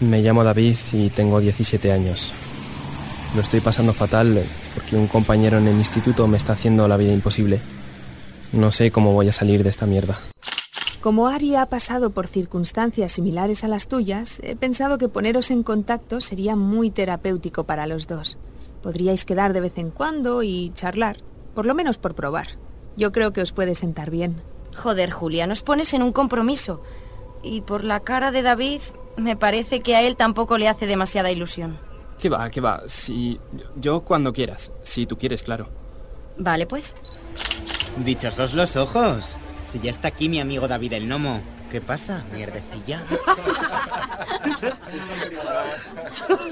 Me llamo David y tengo 17 años. Lo estoy pasando fatal porque un compañero en el instituto me está haciendo la vida imposible. No sé cómo voy a salir de esta mierda. Como Ari ha pasado por circunstancias similares a las tuyas, he pensado que poneros en contacto sería muy terapéutico para los dos. Podríais quedar de vez en cuando y charlar, por lo menos por probar. Yo creo que os puede sentar bien. Joder, Julia, nos pones en un compromiso. Y por la cara de David, me parece que a él tampoco le hace demasiada ilusión. ¿Qué va, qué va? Si... Yo cuando quieras. Si tú quieres, claro. Vale, pues. Dichosos los ojos. Si ya está aquí mi amigo David el Nomo. ¿Qué pasa, mierdecilla?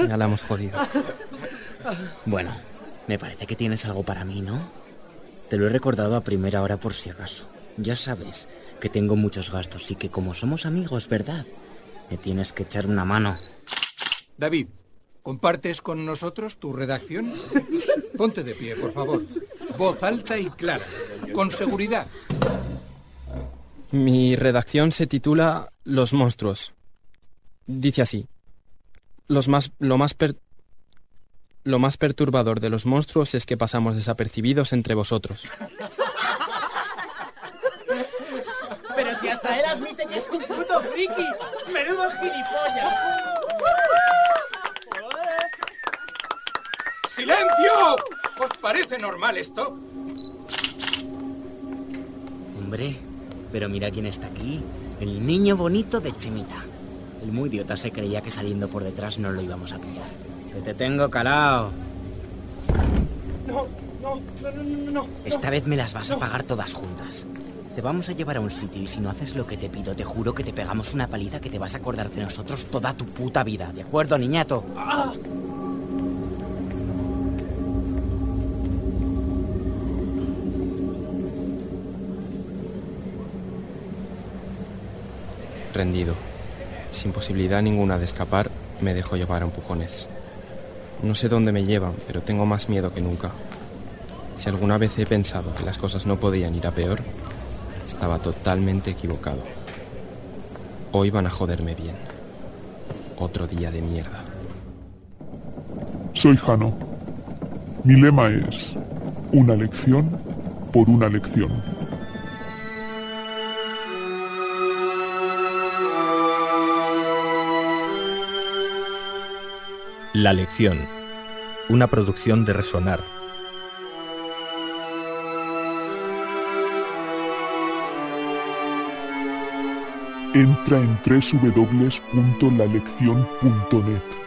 Ya la hemos jodido. Bueno, me parece que tienes algo para mí, ¿no? Te lo he recordado a primera hora por si acaso. Ya sabes que tengo muchos gastos y que como somos amigos, ¿verdad? Me tienes que echar una mano. David, ¿compartes con nosotros tu redacción? Ponte de pie, por favor. Voz alta y clara. Con seguridad. Mi redacción se titula Los monstruos. Dice así. Los más, lo, más per- lo más perturbador de los monstruos es que pasamos desapercibidos entre vosotros. Pero si hasta él admite que es un Menudo gilipollas. ¡Silencio! ¿Os parece normal esto? Hombre, pero mira quién está aquí. El niño bonito de Chemita. El muy idiota se creía que saliendo por detrás no lo íbamos a pillar. Que te tengo calao. No, no, no, no, no. Esta vez me las vas a pagar todas juntas. Te vamos a llevar a un sitio y si no haces lo que te pido, te juro que te pegamos una paliza que te vas a acordar de nosotros toda tu puta vida. ¿De acuerdo, niñato? Rendido. Sin posibilidad ninguna de escapar, me dejo llevar a empujones. No sé dónde me llevan, pero tengo más miedo que nunca. Si alguna vez he pensado que las cosas no podían ir a peor, estaba totalmente equivocado. Hoy van a joderme bien. Otro día de mierda. Soy Jano. Mi lema es una lección por una lección. La lección. Una producción de Resonar. Entra en www.laleccion.net.